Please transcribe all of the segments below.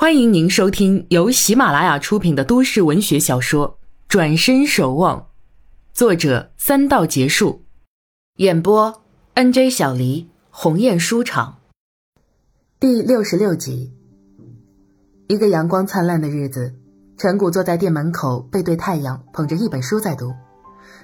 欢迎您收听由喜马拉雅出品的都市文学小说《转身守望》，作者三道结束，演播 N J 小黎鸿雁书场，第六十六集。一个阳光灿烂的日子，陈谷坐在店门口，背对太阳，捧着一本书在读。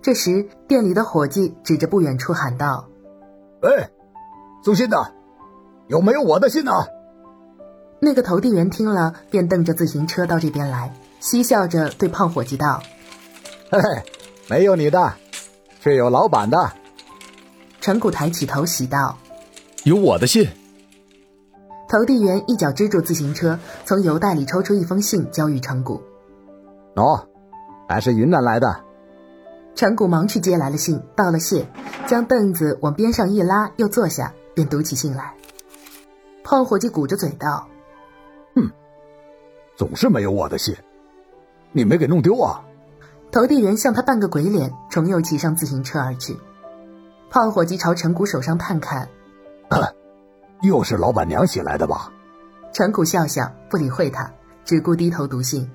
这时，店里的伙计指着不远处喊道：“哎，送信的，有没有我的信呢？”那个投递员听了，便蹬着自行车到这边来，嬉笑着对胖伙计道：“嘿嘿，没有你的，却有老板的。”陈谷抬起头喜道：“有我的信。”投递员一脚支住自行车，从邮袋里抽出一封信，交予陈谷。“喏，还是云南来的。”陈谷忙去接来了信，道了谢，将凳子往边上一拉，又坐下，便读起信来。胖伙计鼓着嘴道。哼，总是没有我的信，你没给弄丢啊？投递员向他扮个鬼脸，重又骑上自行车而去。胖伙计朝陈谷手上探看，又是老板娘写来的吧？陈谷笑笑，不理会他，只顾低头读信。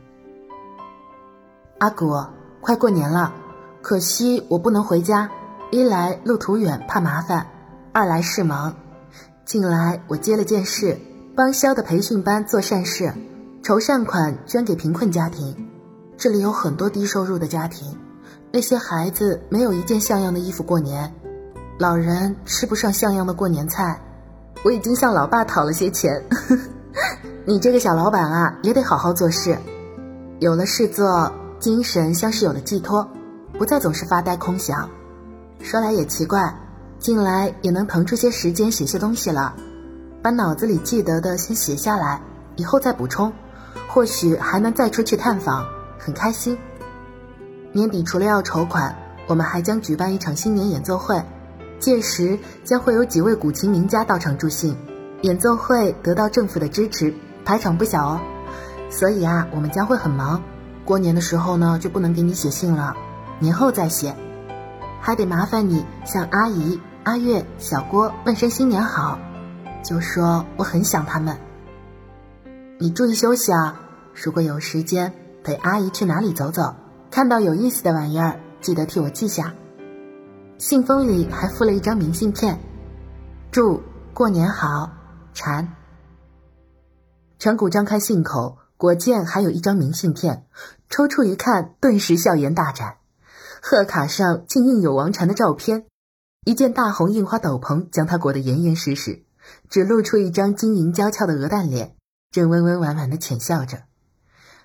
阿谷，快过年了，可惜我不能回家，一来路途远怕麻烦，二来事忙。近来我接了件事。帮肖的培训班做善事，筹善款捐给贫困家庭。这里有很多低收入的家庭，那些孩子没有一件像样的衣服过年，老人吃不上像样的过年菜。我已经向老爸讨了些钱。你这个小老板啊，也得好好做事，有了事做，精神像是有了寄托，不再总是发呆空想。说来也奇怪，近来也能腾出些时间写些东西了。把脑子里记得的先写下来，以后再补充，或许还能再出去探访，很开心。年底除了要筹款，我们还将举办一场新年演奏会，届时将会有几位古琴名家到场助兴。演奏会得到政府的支持，排场不小哦。所以啊，我们将会很忙。过年的时候呢，就不能给你写信了，年后再写。还得麻烦你向阿姨、阿月、小郭问声新年好。就说我很想他们。你注意休息啊！如果有时间陪阿姨去哪里走走，看到有意思的玩意儿，记得替我记下。信封里还附了一张明信片，祝过年好，蝉。陈谷张开信口，果见还有一张明信片，抽出一看，顿时笑颜大展。贺卡上竟印有王禅的照片，一件大红印花斗篷将他裹得严严实实。只露出一张晶莹娇俏的鹅蛋脸，正温温婉婉的浅笑着。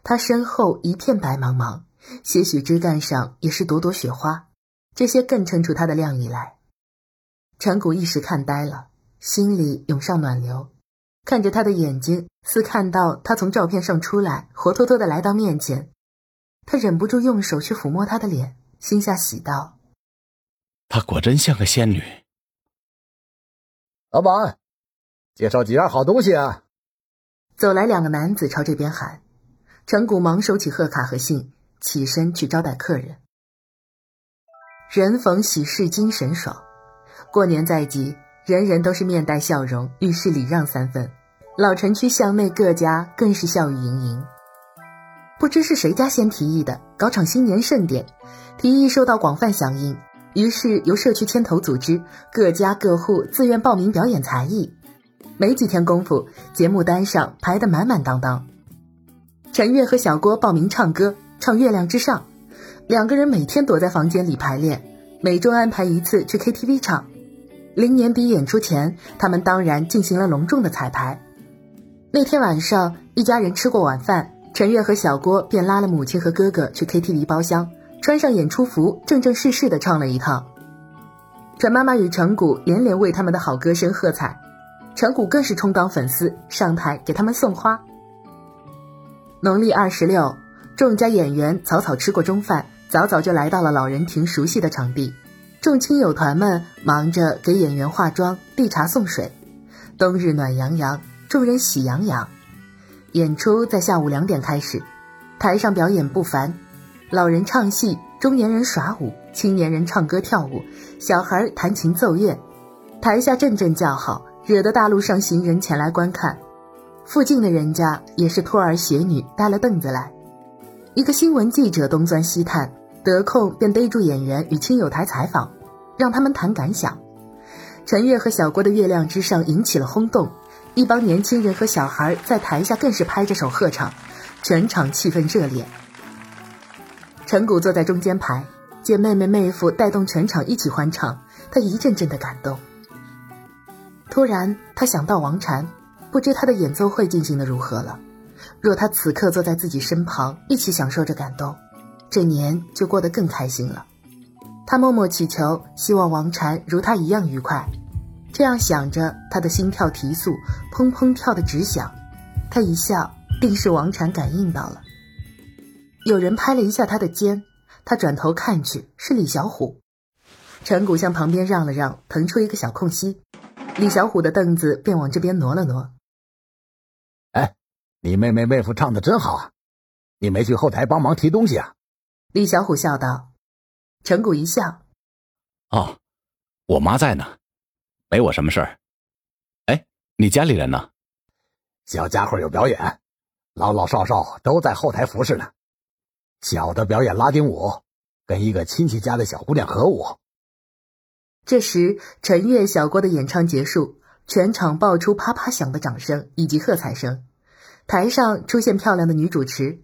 他身后一片白茫茫，些许枝干上也是朵朵雪花，这些更衬出他的靓丽来。陈谷一时看呆了，心里涌上暖流，看着他的眼睛，似看到他从照片上出来，活脱脱的来到面前。他忍不住用手去抚摸她的脸，心下喜道：“她果真像个仙女。”老板。介绍几样好东西啊！走来两个男子朝这边喊，陈谷忙收起贺卡和信，起身去招待客人。人逢喜事精神爽，过年在即，人人都是面带笑容，遇事礼让三分。老城区巷内各家更是笑语盈盈。不知是谁家先提议的，搞场新年盛典，提议受到广泛响应，于是由社区牵头组织，各家各户自愿报名表演才艺。没几天功夫，节目单上排得满满当当。陈月和小郭报名唱歌，唱《月亮之上》，两个人每天躲在房间里排练，每周安排一次去 KTV 唱。临年底演出前，他们当然进行了隆重的彩排。那天晚上，一家人吃过晚饭，陈月和小郭便拉了母亲和哥哥去 KTV 包厢，穿上演出服，正正式式的唱了一趟。陈妈妈与陈谷连连为他们的好歌声喝彩。陈谷更是充当粉丝，上台给他们送花。农历二十六，众家演员草草吃过中饭，早早就来到了老人亭熟悉的场地。众亲友团们忙着给演员化妆、递茶送水。冬日暖洋洋，众人喜洋洋。演出在下午两点开始，台上表演不凡，老人唱戏，中年人耍舞，青年人唱歌跳舞，小孩弹琴奏乐，台下阵阵叫好。惹得大路上行人前来观看，附近的人家也是托儿携女带了凳子来。一个新闻记者东钻西探，得空便逮住演员与亲友台采访，让他们谈感想。陈月和小郭的《月亮之上》引起了轰动，一帮年轻人和小孩在台下更是拍着手喝唱，全场气氛热烈。陈谷坐在中间排，见妹妹妹夫带动全场一起欢唱，他一阵阵的感动。突然，他想到王禅，不知他的演奏会进行的如何了。若他此刻坐在自己身旁，一起享受着感动，这年就过得更开心了。他默默祈求，希望王禅如他一样愉快。这样想着，他的心跳提速，砰砰跳得直响。他一笑，定是王禅感应到了。有人拍了一下他的肩，他转头看去，是李小虎。陈谷向旁边让了让，腾出一个小空隙，李小虎的凳子便往这边挪了挪。哎。你妹妹妹夫唱的真好啊！你没去后台帮忙提东西啊？李小虎笑道。陈谷一笑：“哦，我妈在呢，没我什么事儿。哎，你家里人呢？小家伙有表演，老老少少都在后台服侍呢。小的表演拉丁舞，跟一个亲戚家的小姑娘合舞。”这时，陈悦、小郭的演唱结束，全场爆出啪啪响的掌声以及喝彩声。台上出现漂亮的女主持，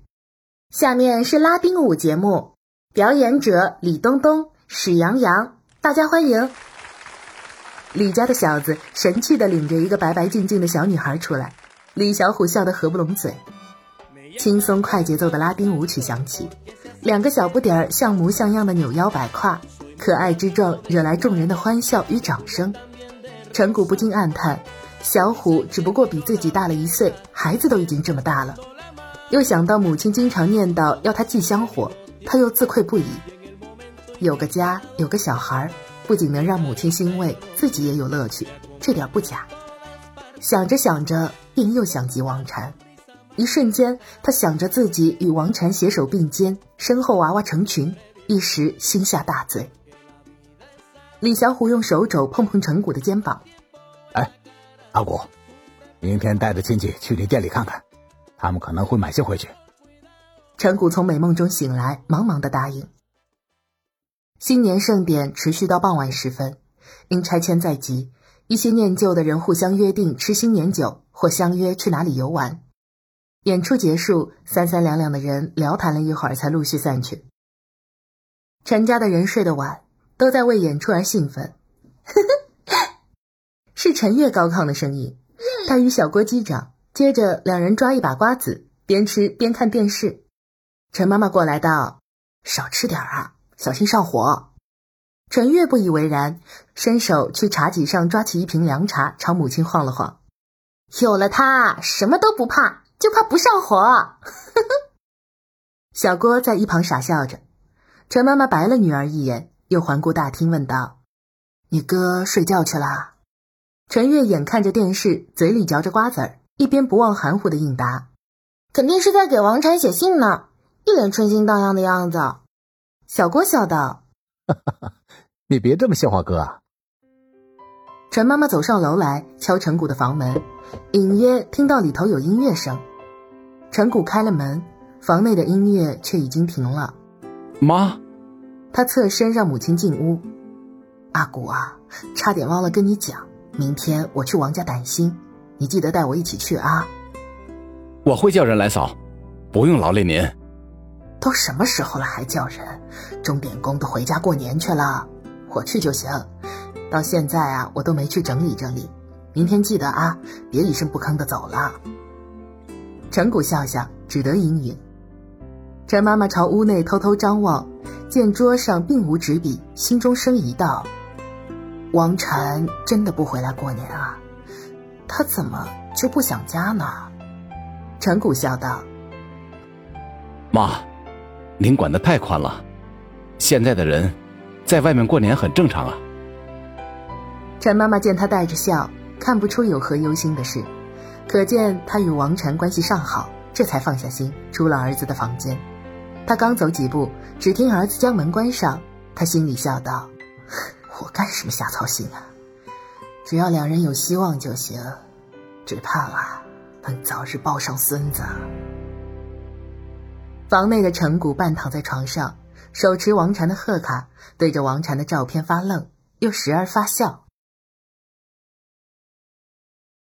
下面是拉丁舞节目，表演者李东东、史洋洋，大家欢迎。李家的小子神气的领着一个白白净净的小女孩出来，李小虎笑得合不拢嘴。轻松快节奏的拉丁舞曲响起，两个小不点儿像模像样的扭腰摆胯，可爱之状惹来众人的欢笑与掌声。陈谷不禁暗叹。小虎只不过比自己大了一岁，孩子都已经这么大了。又想到母亲经常念叨要他忌香火，他又自愧不已。有个家，有个小孩，不仅能让母亲欣慰，自己也有乐趣，这点不假。想着想着，便又想起王禅。一瞬间，他想着自己与王禅携手并肩，身后娃娃成群，一时心下大醉。李小虎用手肘碰碰陈谷的肩膀。哎阿谷，明天带着亲戚去你店里看看，他们可能会买些回去。陈谷从美梦中醒来，忙忙的答应。新年盛典持续到傍晚时分，因拆迁在即，一些念旧的人互相约定吃新年酒，或相约去哪里游玩。演出结束，三三两两的人聊谈了一会儿，才陆续散去。陈家的人睡得晚，都在为演出而兴奋。是陈月高亢的声音，他与小郭击掌，接着两人抓一把瓜子，边吃边看电视。陈妈妈过来道：“少吃点啊，小心上火。”陈月不以为然，伸手去茶几上抓起一瓶凉茶，朝母亲晃了晃。有了它，什么都不怕，就怕不上火。小郭在一旁傻笑着。陈妈妈白了女儿一眼，又环顾大厅，问道：“你哥睡觉去了？”陈月眼看着电视，嘴里嚼着瓜子儿，一边不忘含糊的应答：“肯定是在给王禅写信呢，一脸春心荡漾的样子。”小郭笑道：“哈哈，你别这么笑话哥啊。”陈妈妈走上楼来，敲陈谷的房门，隐约听到里头有音乐声。陈谷开了门，房内的音乐却已经停了。妈，他侧身让母亲进屋。阿古啊，差点忘了跟你讲。明天我去王家担心，你记得带我一起去啊！我会叫人来扫，不用劳累您。都什么时候了还叫人？钟点工都回家过年去了，我去就行。到现在啊，我都没去整理整理。明天记得啊，别一声不吭的走了。陈谷笑笑，只得应允。陈妈妈朝屋内偷偷张望，见桌上并无纸笔，心中生疑道。王禅真的不回来过年啊？他怎么就不想家呢？陈谷笑道：“妈，您管的太宽了。现在的人，在外面过年很正常啊。”陈妈妈见他带着笑，看不出有何忧心的事，可见他与王禅关系尚好，这才放下心，出了儿子的房间。他刚走几步，只听儿子将门关上，他心里笑道。我干什么瞎操心啊？只要两人有希望就行。只怕啊，能早日抱上孙子。房内的陈谷半躺在床上，手持王禅的贺卡，对着王禅的照片发愣，又时而发笑。